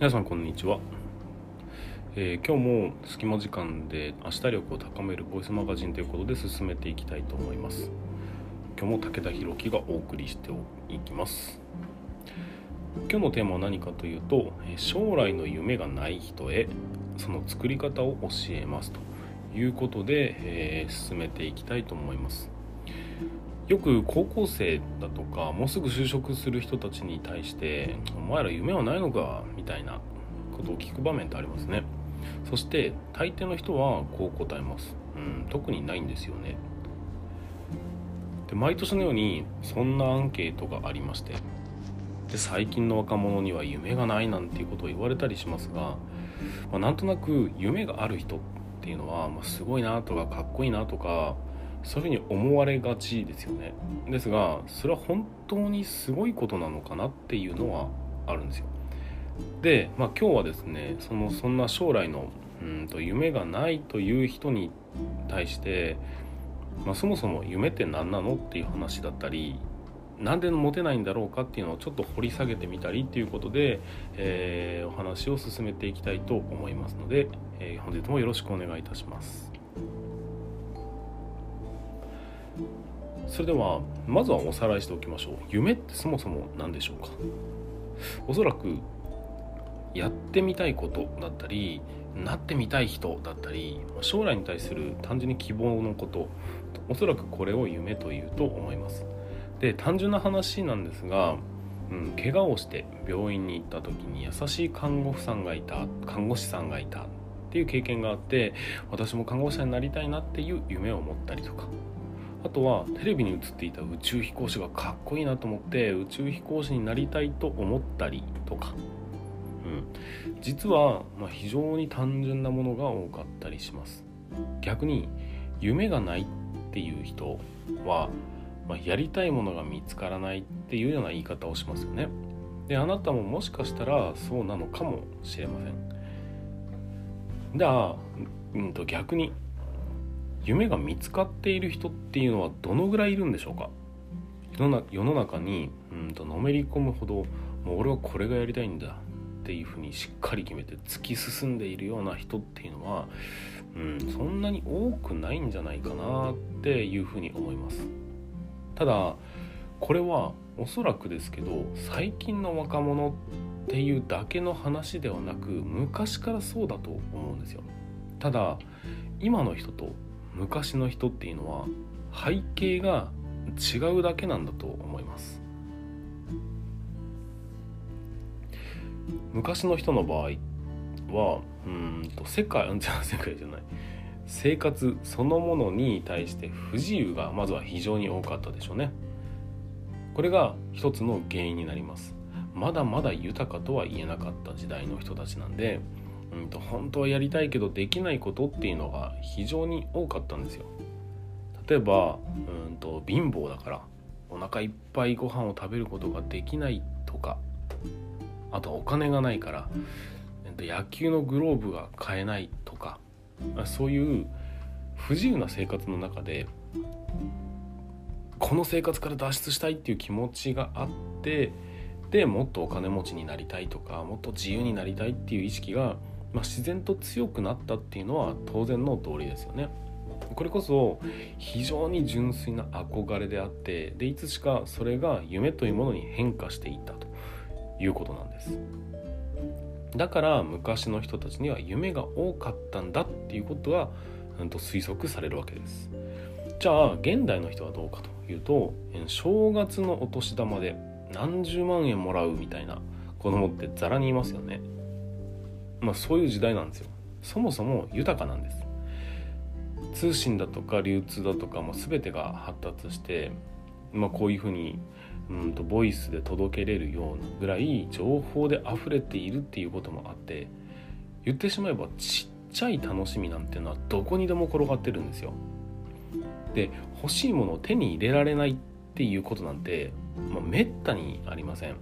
皆さんこんにちは、えー今日も隙間時間で明日力を高めるボイスマガジンということで進めていきたいと思います。今日も武田弘樹がお送りしていきます。今日のテーマは何かというとえ将来の夢がない人へその作り方を教えますということで、えー進めていきたいと思います。よく高校生だとかもうすぐ就職する人たちに対して「お前ら夢はないのか?」みたいなことを聞く場面ってありますねそして大抵の人はこう答えます「うん特にないんですよね」で毎年のようにそんなアンケートがありましてで最近の若者には夢がないなんていうことを言われたりしますが、まあ、なんとなく夢がある人っていうのは、まあ、すごいなとかかっこいいなとかそういうふうに思われがちですよね。ですがそれは本当にすごいことなのかなっていうのはあるんですよ。で、まあ、今日はですねそのそんな将来のうんと夢がないという人に対して、まあ、そもそも夢って何なのっていう話だったりなんで持てないんだろうかっていうのをちょっと掘り下げてみたりっていうことで、えーお話を進めていきたいと思いますので、えー本日もよろしくお願いいたします。それではまずはおさらいしておきましょう。夢ってそもそも何でしょうか？おそらくやってみたいことだったりなってみたい人だったり将来に対する単純に希望のことおそらくこれを夢というと思います。で単純な話なんですが、うん、怪我をして病院に行った時に優しい看護婦さんがいた看護師さんがいたっていう経験があって私も看護師さんになりたいなっていう夢を持ったりとかあとはテレビに映っていた宇宙飛行士がかっこいいなと思って宇宙飛行士になりたいと思ったりとか、うん、実はま非常に単純なものが多かったりします。逆に夢がないっていう人は、まあ、やりたいものが見つからないっていうような言い方をしますよね。であなたももしかしたらそうなのかもしれません。じゃあ、うん、と逆に夢が見つかっている人っていうのはどのぐらいいるんでしょうか？世の中にうんとのめり込むほどもう俺はこれがやりたいんだっていうふうにしっかり決めて突き進んでいるような人っていうのは、うん、そんなに多くないんじゃないかなっていうふうに思います。ただこれはおそらくですけど最近の若者っていうだけの話ではなく昔からそうだと思うんですよ。ただ今の人と昔の人っていうのは背景が違うだけなんだと思います。昔の人の場合はうんと世界 じゃ世界じゃない。生活そのものに対して不自由がまずは非常に多かったでしょうね。これが一つの原因になります。まだまだ豊かとは言えなかった時代の人たちなんでうんと本当はやりたいけどできないことっていうのが非常に多かったんですよ。例えばうんと貧乏だからお腹いっぱいご飯を食べることができないとかあとはお金がないからえっと野球のグローブが買えないとかそういう不自由な生活の中でこの生活から脱出したいっていう気持ちがあってでもっとお金持ちになりたいとかもっと自由になりたいっていう意識が、まあ、自然と強くなったっていうのは当然の通りですよね。これこそ非常に純粋な憧れであってでいつしかそれが夢というものに変化していったということなんです。だから昔の人たちには夢が多かったんだっていうことは、うん、と推測されるわけです。じゃあ現代の人はどうかというと正月のお年玉で何十万円もらうみたいな子供ってザラにいますよね。まあそういう時代なんですよそもそも豊かなんです通信だとか流通だとかも全てが発達して、まあ、こういうふうにうんとボイスで届けれるようなぐらい情報で溢れているっていうこともあって言ってしまえばちっちゃい楽しみなんていうのはどこにでも転がってるんですよ。で欲しいものを手に入れられないっていうことなんて、まあ、めったにありません。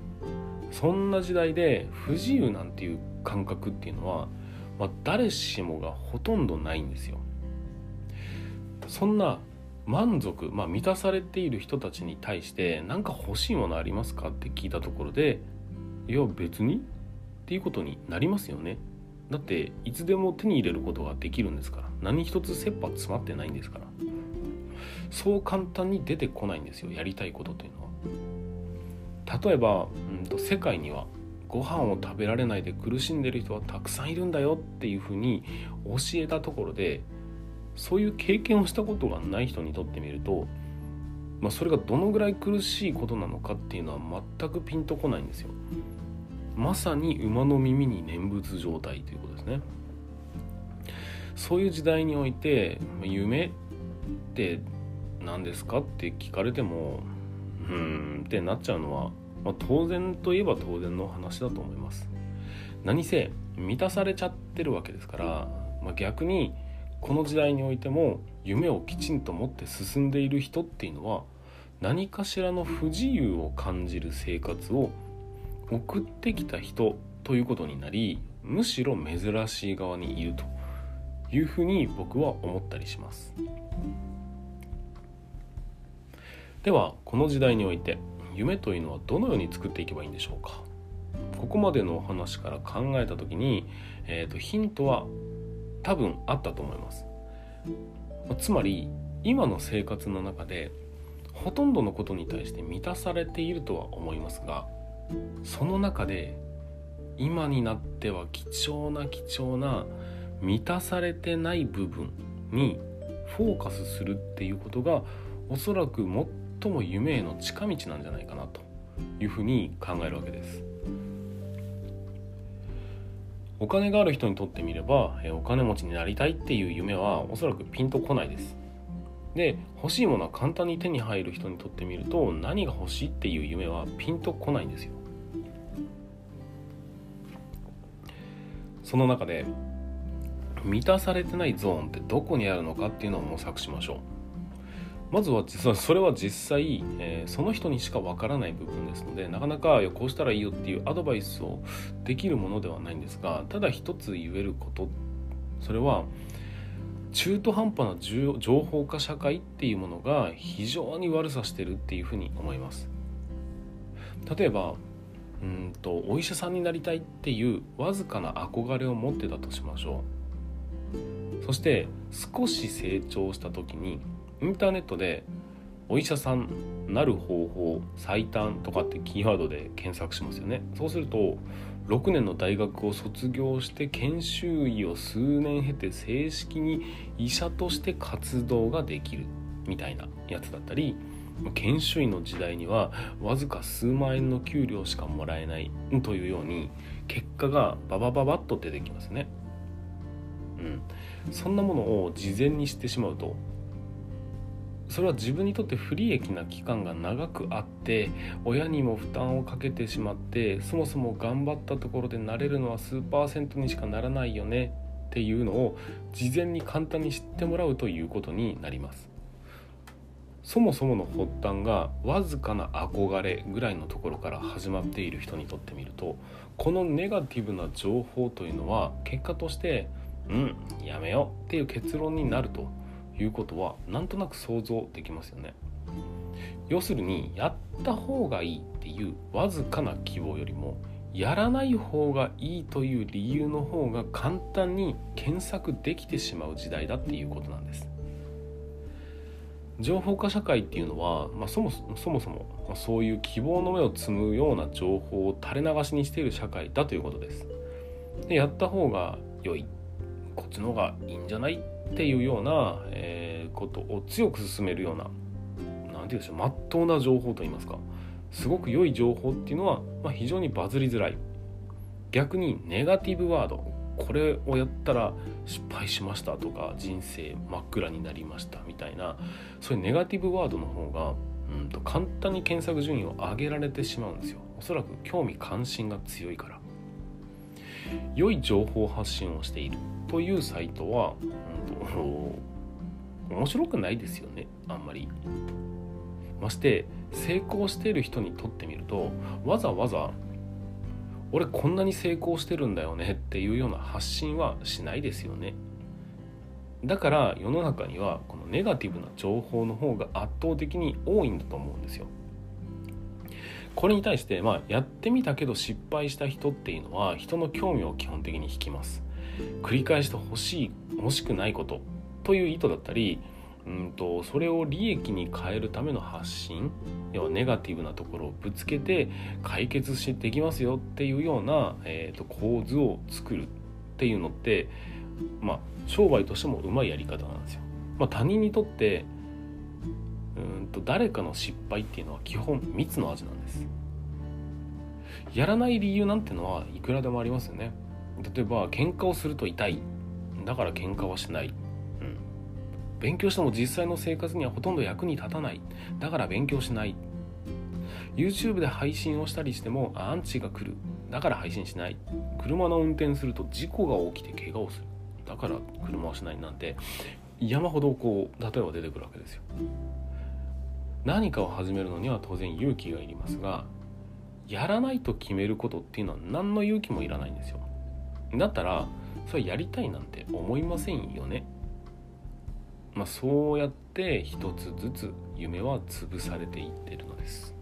そんな時代で不自由なんていう感覚っていうのは、まあ、誰しもがほとんどないんですよ。そんな満足、まあ、満たされている人たちに対して何か欲しいものありますかって聞いたところでいや別にっていうことになりますよね。だっていつでも手に入れることができるんですから。何一つ切羽詰まってないんですから。そう簡単に出てこないんですよやりたいことというのは。例えば、うんと、世界にはご飯を食べられないで苦しんでる人はたくさんいるんだよっていうふうに教えたところでそういう経験をしたことがない人にとってみると、まあ、それがどのぐらい苦しいことなのかっていうのは全くピンとこないんですよ。まさに馬の耳に念仏状態ということですね。そういう時代において夢って何ですかって聞かれてもうーんってなっちゃうのは、まあ、当然といえば当然の話だと思います。何せ満たされちゃってるわけですから、まあ、逆にこの時代においても夢をきちんと持って進んでいる人っていうのは何かしらの不自由を感じる生活を送ってきた人ということになりむしろ珍しい側にいるというふうに僕は思ったりしますではこの時代において夢というのはどのように作っていけばいいんでしょうか？ここまでのお話から考えた時に、えーと、ヒントは多分あったと思います。つまり今の生活の中でほとんどのことに対して満たされているとは思いますがその中で今になっては貴重な貴重な満たされてない部分にフォーカスするっていうことがおそらく最も夢への近道なんじゃないかなというふうに考えるわけです。お金がある人にとってみればお金持ちになりたいっていう夢はおそらくピンとこないです。で欲しいものは簡単に手に入る人にとってみると何が欲しいっていう夢はピンとこないんですよ。その中で満たされてないゾーンってどこにあるのかっていうのを模索しましょう。まずはそれは実際、えー、その人にしかわからない部分ですのでなかなかこうしたらいいよっていうアドバイスをできるものではないんですがただ一つ言えることそれは中途半端な情報化社会っていうものが非常に悪さしてるっていうふうに思います。例えばうんとお医者さんになりたいっていうわずかな憧れを持ってたとしましょう。そして少し成長した時にインターネットでお医者さんなる方法最短とかってキーワードで検索しますよねそうすると6年の大学を卒業して研修医を数年経て正式に医者として活動ができるみたいなやつだったり研修医の時代にはわずか数万円の給料しかもらえないというように結果がババババッと出てきますね。うん、そんなものを事前に知ってしまうとそれは自分にとって不利益な期間が長くあって親にも負担をかけてしまってそもそも頑張ったところでなれるのは数パーセントにしかならないよねっていうのを事前に簡単に知ってもらうということになります。そもそもの発端がわずかな憧れぐらいのところから始まっている人にとってみるとこのネガティブな情報というのは結果としてうんやめようっていう結論になるということはなんとなく想像できますよね。要するにやった方がいいっていうわずかな希望よりもやらない方がいいという理由の方が簡単に検索できてしまう時代だっていうことなんです。情報化社会っていうのは、まあ、そもそもそも、まあ、そういう希望の目を摘むような情報を垂れ流しにしている社会だということです。でやった方が良い。こっちの方がいいんじゃないっていうような、えー、ことを強く進めるような何て言うんでしょうまっとうな情報といいますかすごく良い情報っていうのは、まあ、非常にバズりづらい。逆にネガティブワードこれをやったら失敗しましたとか人生真っ暗になりましたみたいなそういうネガティブワードの方がうんと簡単に検索順位を上げられてしまうんですよ。おそらく興味関心が強いから。良い情報発信をしているというサイトは、うん面白くないですよね。あんまり。まして成功している人にとってみるとわざわざ俺こんなに成功してるんだよねっていうような発信はしないですよね。だから世の中にはこのネガティブな情報の方が圧倒的に多いんだと思うんですよ。これに対して、まあ、やってみたけど失敗した人っていうのは人の興味を基本的に引きます繰り返して欲しい欲しくないことという意図だったりうんとそれを利益に変えるための発信要はネガティブなところをぶつけて解決してできますよっていうような、えーと、構図を作るっていうのってまあ商売としてもうまいやり方なんですよ。まあ、他人にとってうんと誰かの失敗っていうのは基本蜜の味なんです。やらない理由なんてのはいくらでもありますよね。例えば喧嘩をすると痛い。だから喧嘩はしない。うん。勉強しても実際の生活にはほとんど役に立たない。だから勉強しない。YouTube で配信をしたりしてもアンチが来る。だから配信しない。車の運転すると事故が起きて怪我をする。だから車をしないなんて山ほどこう例えば出てくるわけですよ。何かを始めるのには当然勇気がいりますがやらないと決めることっていうのは何の勇気もいらないんですよ。だったらそれやりたいなんて思いませんよね。まあ、そうやって一つずつ夢は潰されていってるのです。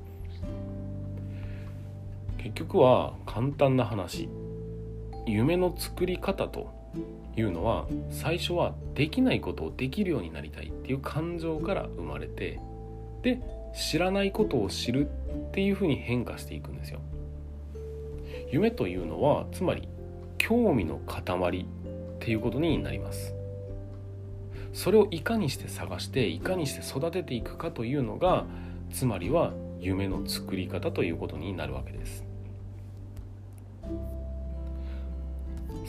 結局は簡単な話。夢の作り方というのは最初はできないことをできるようになりたいっていう感情から生まれてで知らないことを知るっていうふに変化していくんですよ。夢というのはつまり興味の塊っていうことになります。それをいかにして探していかにして育てていくかというのがつまりは夢の作り方ということになるわけです。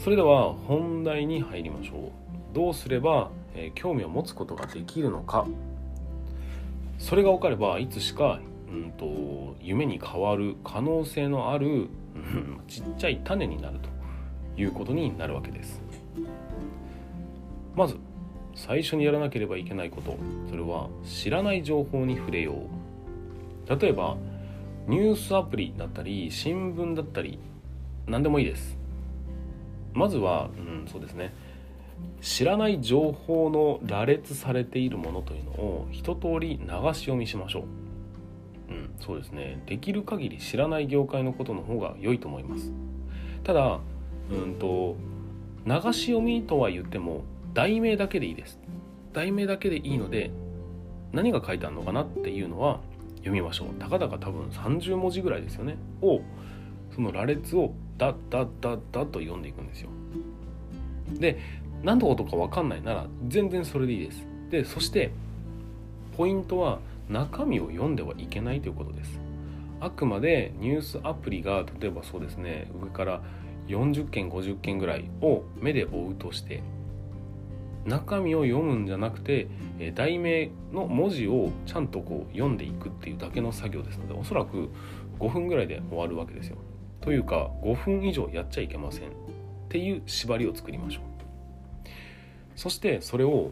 それでは本題に入りましょう。どうすれば、え、興味を持つことができるのか。それが分かればいつしか、うんと、夢に変わる可能性のあるちっちゃい種になるということになるわけです。まず最初にやらなければいけないことそれは知らない情報に触れよう。例えばニュースアプリだったり新聞だったり何でもいいです。まずは、うん、そうですね。知らない情報の羅列されているものというのを一通り流し読みしましょう。うんそうですね。できる限り知らない業界のことの方が良いと思います。ただうんと流し読みとは言っても題名だけでいいです。題名だけでいいので何が書いてあるのかなっていうのは読みましょう。たかだか多分30文字ぐらいですよね。をその羅列をダッダッダッダッと読んでいくんですよ。で何のことか分かんないなら全然それでいいですでそしてポイントは中身を読んではいけないということですあくまでニュースアプリが例えばそうですね上から40件50件ぐらいを目で追うとして中身を読むんじゃなくて、題名の文字をちゃんとこう読んでいくっていうだけの作業ですのでおそらく5分ぐらいで終わるわけですよ。というか5分以上やっちゃいけませんっていう縛りを作りましょう。そしてそれを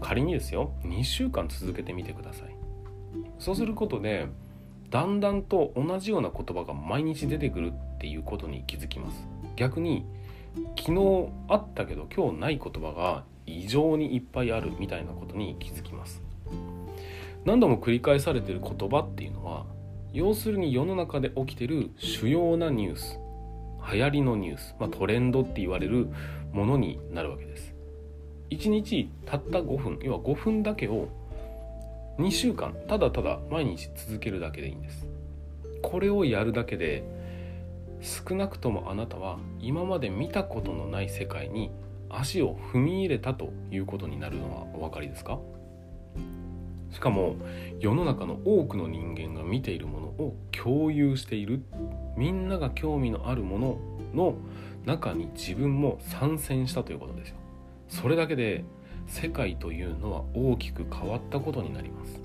仮にですよ2週間続けてみてください。そうすることでだんだんと同じような言葉が毎日出てくるっていうことに気づきます。逆に昨日あったけど今日ない言葉が異常にいっぱいあるみたいなことに気づきます何度も繰り返されてる言葉っていうのは要するに世の中で起きてる主要なニュース流行りのニュース、まあ、トレンドって言われるものになるわけです1日たった5分。要は5分だけを2週間ただただ毎日続けるだけでいいんです。これをやるだけで少なくともあなたは今まで見たことのない世界に足を踏み入れたということになるのはお分かりですか？しかも世の中の多くの人間が見ているものを共有している。みんなが興味のあるものの中に自分も参戦したということですよ。それだけで世界というのは大きく変わったことになります。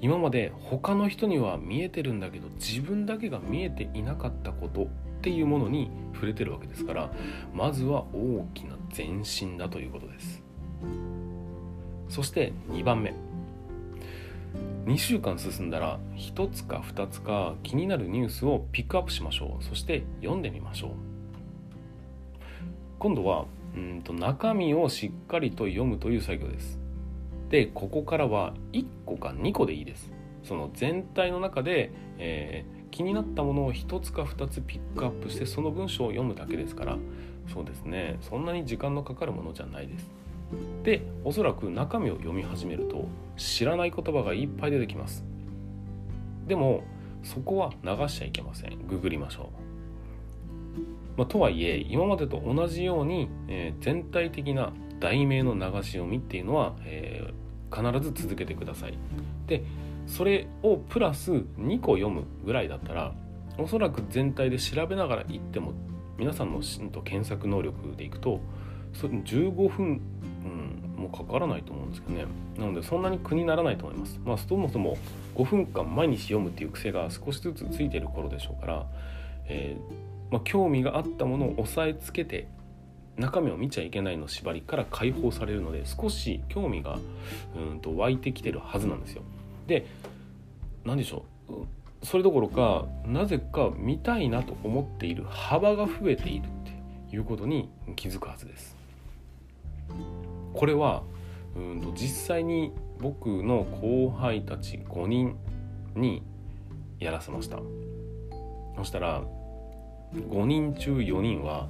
今まで他の人には見えてるんだけど自分だけが見えていなかったことっていうものに触れてるわけですからまずは大きな前進だということです。そして2番目。2週間進んだら1つか2つか気になるニュースをピックアップしましょう。そして読んでみましょう。今度はうんと中身をしっかりと読むという作業ですでここからは1個か2個でいいですその全体の中で、えー、気になったものを1つか2つピックアップしてその文章を読むだけですからそうですねそんなに時間のかかるものじゃないです。でおそらく中身を読み始めると知らない言葉がいっぱい出てきます。でもそこは流しちゃいけません。ググりましょう。まあ、とはいえ今までと同じように、えー、全体的な題名の流し読みっていうのは、えー、必ず続けてください。でそれをプラス2個読むぐらいだったらおそらく全体で調べながら言っても皆さんの検索能力でいくとそれ15分、うん、もかからないと思うんですけどねなのでそんなに苦にならないと思いますまあそもそも5分間毎日読むっていう癖が少しずつついてる頃でしょうから、えまあ、興味があったものを押さえつけて中身を見ちゃいけないの縛りから解放されるので少し興味がうんと湧いてきてるはずなんですよ。で何でしょう？それどころかなぜか見たいなと思っている幅が増えているっていうことに気づくはずです。これはうんと実際に僕の後輩たち5人にやらせました。そしたら5人中4人は、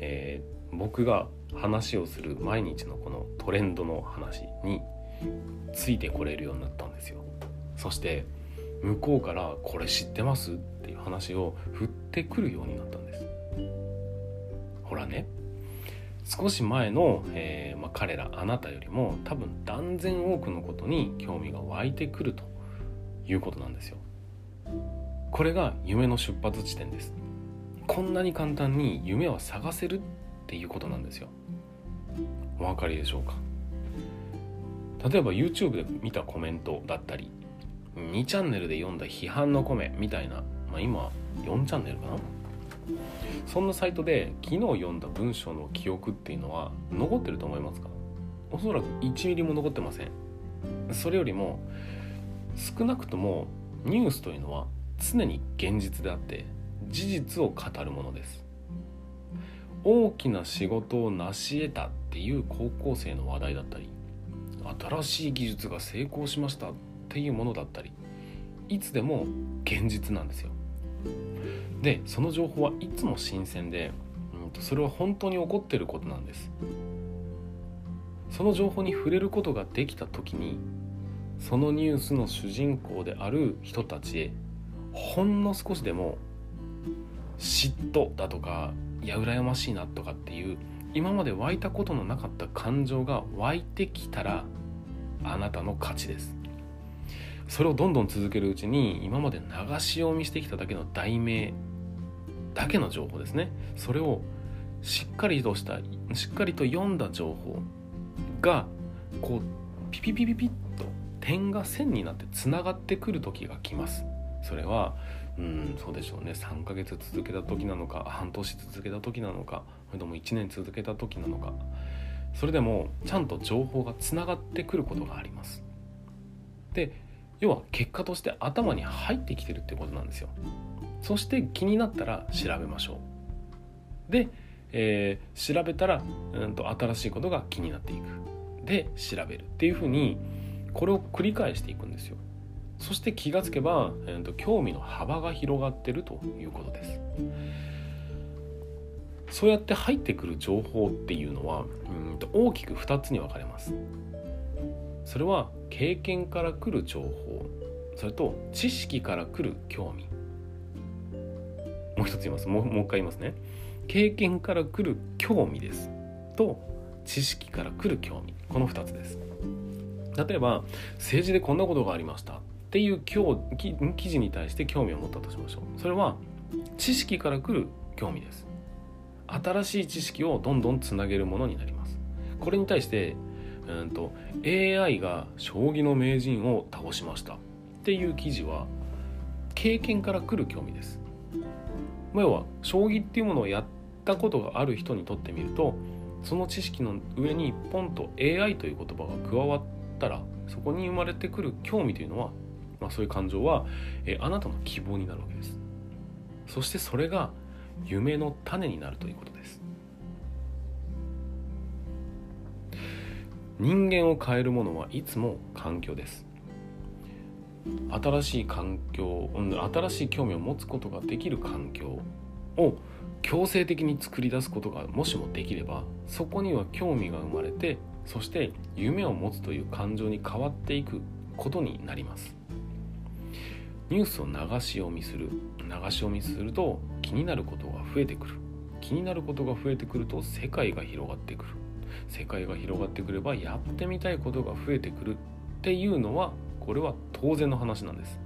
えー、僕が話をする毎日のこのトレンドの話についてこれるようになったんですよ。そして向こうから「これ知ってます?」っていう話を振ってくるようになったんです。ほらね。少し前の、えーまあ、彼らあなたよりも多分断然多くのことに興味が湧いてくるということなんですよ。これが夢の出発地点です。こんなに簡単に夢は探せるっていうことなんですよ。お分かりでしょうか？例えば YouTube で見たコメントだったり2チャンネルで読んだ批判の声みたいな、まあ、今4チャンネルかな？そんなサイトで昨日読んだ文章の記憶っていうのは残ってると思いますか？おそらく1ミリも残ってません。それよりも少なくともニュースというのは常に現実であって事実を語るものです。大きな仕事を成し得たっていう高校生の話題だったり新しい技術が成功しましたっていうものだったりいつでも現実なんですよ。でその情報はいつも新鮮で、うん、それは本当に起こってることなんです。その情報に触れることができた時にそのニュースの主人公である人たちへほんの少しでも嫉妬だとかいや羨ましいなとかっていう今まで湧いたことのなかった感情が湧いてきたらあなたの勝ちです。それをどんどん続けるうちに今まで流し読みしてきただけの題名だけの情報ですね。それをしっかりとしたしっかりと読んだ情報がこうピピピピピッと点が線になってつながってくる時が来ます。それはうんそうでしょうね。3ヶ月続けた時なのか半年続けた時なのかそれとも1年続けた時なのか。それでもちゃんと情報がつながってくることがあります。で要は結果として頭に入ってきてるってことなんですよ。そして気になったら調べましょう。で、えー、調べたら、うんと、新しいことが気になっていく。で調べるっていうふうにこれを繰り返していくんですよ。そして気がつけば、えーと、興味の幅が広がってるということです。そうやって入ってくる情報っていうのはうんと大きく2つに分かれます。それは経験から来る情報それと知識から来る興味。もう一つ言います。もうもう一回言いますね。経験から来る興味です。と知識から来る興味。この2つです。例えば政治でこんなことがありました。っていう今日記事に対して興味を持ったとしましょう。それは知識から来る興味です。新しい知識をどんどんつなげるものになります。これに対してうんと AI が将棋の名人を倒しました。っていう記事は経験から来る興味です。要は将棋っていうものをやったことがある人にとってみるとその知識の上にポンと AI という言葉が加わったらそこに生まれてくる興味というのはまあ、そういう感情は、えー、あなたの希望になるわけです。そしてそれが夢の種になるということです。人間を変えるものはいつも環境です。新しい環境新しい興味を持つことができる環境を強制的に作り出すことがもしもできればそこには興味が生まれてそして夢を持つという感情に変わっていくことになります。ニュースを流し読みする流し読みすると気になることが増えてくる。気になることが増えてくると世界が広がってくる。世界が広がってくればやってみたいことが増えてくる。っていうのはこれは当然の話なんです。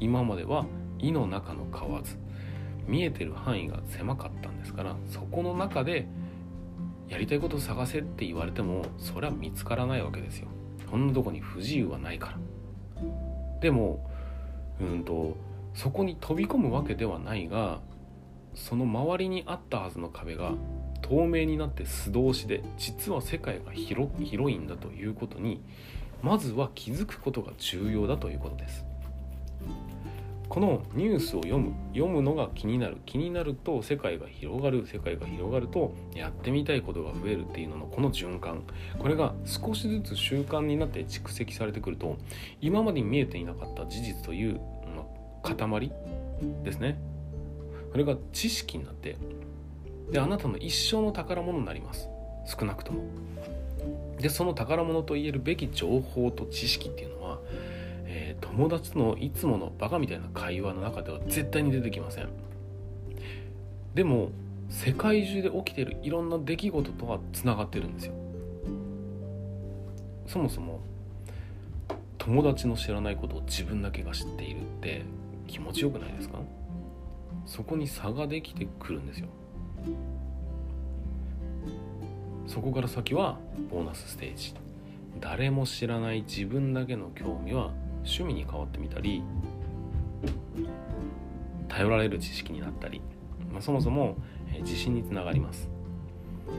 今までは胃の中の蛙見えてる範囲が狭かったんですからそこの中でやりたいことを探せって言われてもそれは見つからないわけですよ。こんなとこに不自由はないから。でもうんとそこに飛び込むわけではないがその周りにあったはずの壁が透明になって素通しで実は世界が広広いんだということにまずは気づくことが重要だということです。このニュースを読む読むのが気になる気になると世界が広がる世界が広がるとやってみたいことが増えるっていうののこの循環。これが少しずつ習慣になって蓄積されてくると今まで見えていなかった事実という、ま塊ですね。それが知識になってであなたの一生の宝物になります。少なくとも。でその宝物といえるべき情報と知識っていうのは友達のいつものバカみたいな会話の中では絶対に出てきません。でも世界中で起きてるいろんな出来事とはつながってるんですよ。そもそも友達の知らないことを自分だけが知っているって気持ちよくないですか？そこに差ができてくるんですよ。そこから先はボーナスステージ。誰も知らない自分だけの興味は趣味に変わってみたり頼られる知識になったり、まあ、そもそも自信につながります。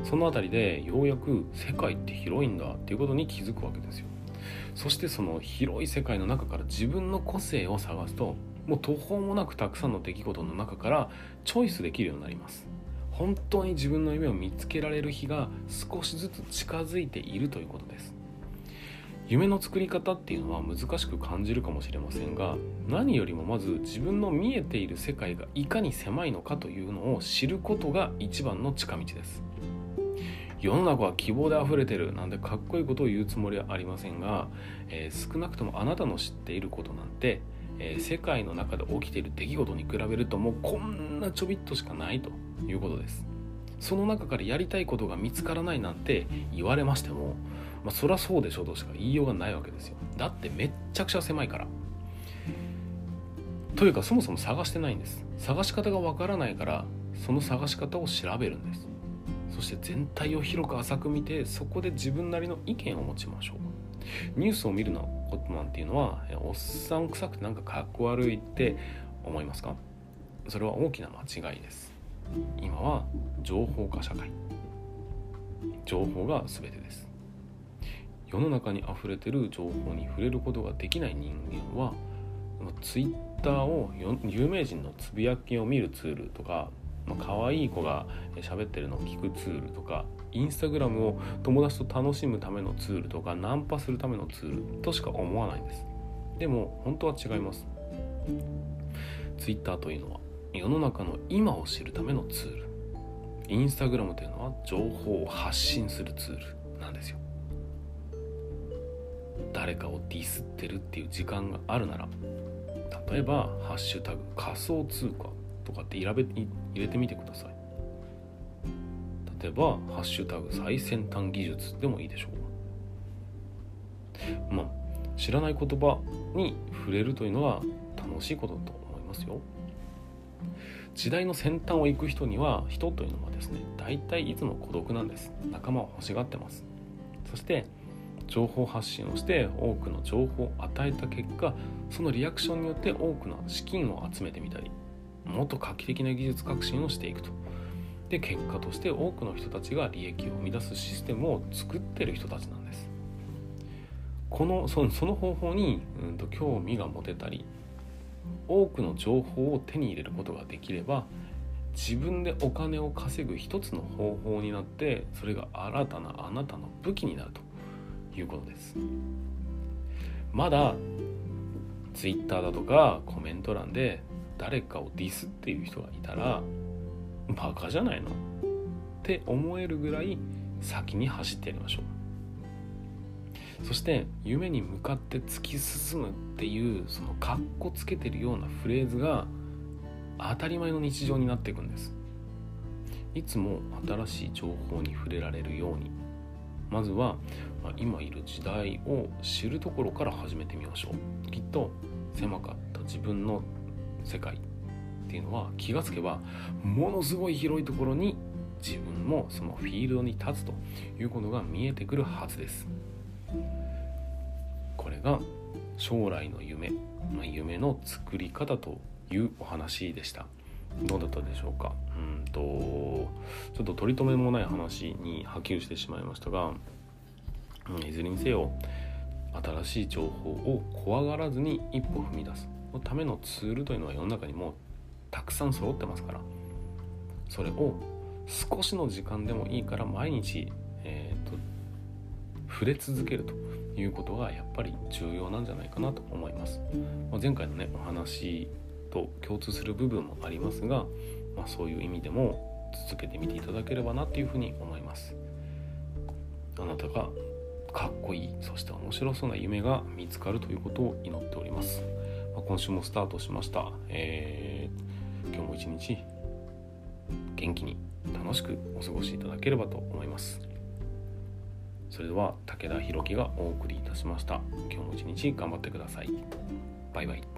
その辺りでようやく世界って広いんだっていうことに気づくわけですよ。そしてその広い世界の中から自分の個性を探すともう途方もなくたくさんの出来事の中からチョイスできるようになります。本当に自分の夢を見つけられる日が少しずつ近づいているということです。夢の作り方っていうのは難しく感じるかもしれませんが何よりもまず自分の見えている世界がいかに狭いのかというのを知ることが一番の近道です。世の中は希望で溢れてるなんてかっこいいことを言うつもりはありませんが、えー、少なくともあなたの知っていることなんて、えー、世界の中で起きている出来事に比べるともうこんなちょびっとしかないということです。その中からやりたいことが見つからないなんて言われましてもまあ、そりゃそうでしょとしか。言いようがないわけですよ。だってめっちゃくちゃ狭いから。というかそもそも探してないんです。探し方がわからないからその探し方を調べるんです。そして全体を広く浅く見てそこで自分なりの意見を持ちましょう。ニュースを見るのことなんていうのはおっさん臭くてなんかかっこ悪いって思いますか？それは大きな間違いです。今は情報化社会。情報が全てです。世の中に溢れてる情報に触れることができない人間はツイッターを有名人のつぶやきを見るツールとか、まあ、可愛い子が喋ってるのを聞くツールとかインスタグラムを友達と楽しむためのツールとかナンパするためのツールとしか思わないんです。でも本当は違います。ツイッターというのは世の中の今を知るためのツール。インスタグラムというのは情報を発信するツールなんですよ。誰かをディスってるっていう時間があるなら例えば「ハッシュタグ仮想通貨」とかって入れ入れてみてください。例えば「ハッシュタグ最先端技術」でもいいでしょう。まあ知らない言葉に触れるというのは楽しいことだと思いますよ。時代の先端を行く人には人というのはですね大体いつも孤独なんです。仲間を欲しがってます。そして情報発信をして多くの情報を与えた結果そのリアクションによって多くの資金を集めてみたりもっと画期的な技術革新をしていくと。で結果として多くの人たちが利益を生み出すシステムを作ってる人たちなんです。このそのその方法に、うんと、興味が持てたり多くの情報を手に入れることができれば自分でお金を稼ぐ一つの方法になってそれが新たなあなたの武器になると。いうことです。まだ Twitter だとかコメント欄で誰かをディスっていう人がいたらバカじゃないの？って思えるぐらい先に走ってやりましょう。そして夢に向かって突き進むっていうそのカッコつけてるようなフレーズが当たり前の日常になっていくんです。いつも新しい情報に触れられるように。まずは今いる時代を知るところから始めてみましょう。きっと狭かった自分の世界っていうのは気がつけばものすごい広いところに自分もそのフィールドに立つということが見えてくるはずです。これが将来の夢、ま、夢の作り方というお話でした。どうだったでしょうか。うんとちょっと取り留めもない話に波及してしまいましたが、うん、いずれにせよ新しい情報を怖がらずに一歩踏み出す。のためのツールというのは世の中にもうたくさん揃ってますから。それを少しの時間でもいいから毎日、えーと、触れ続けるということがやっぱり重要なんじゃないかなと思います。ま、前回のねお話と共通する部分もありますが、まあ、そういう意味でも続けてみていただければなっていうふうに思います。あなたがかっこいいそして面白そうな夢が見つかるということを祈っております。まあ、今週もスタートしました。えー、今日も一日元気に楽しくお過ごしいただければと思いますそれでは武田弘樹がお送りいたしました今日も一日頑張ってくださいバイバイ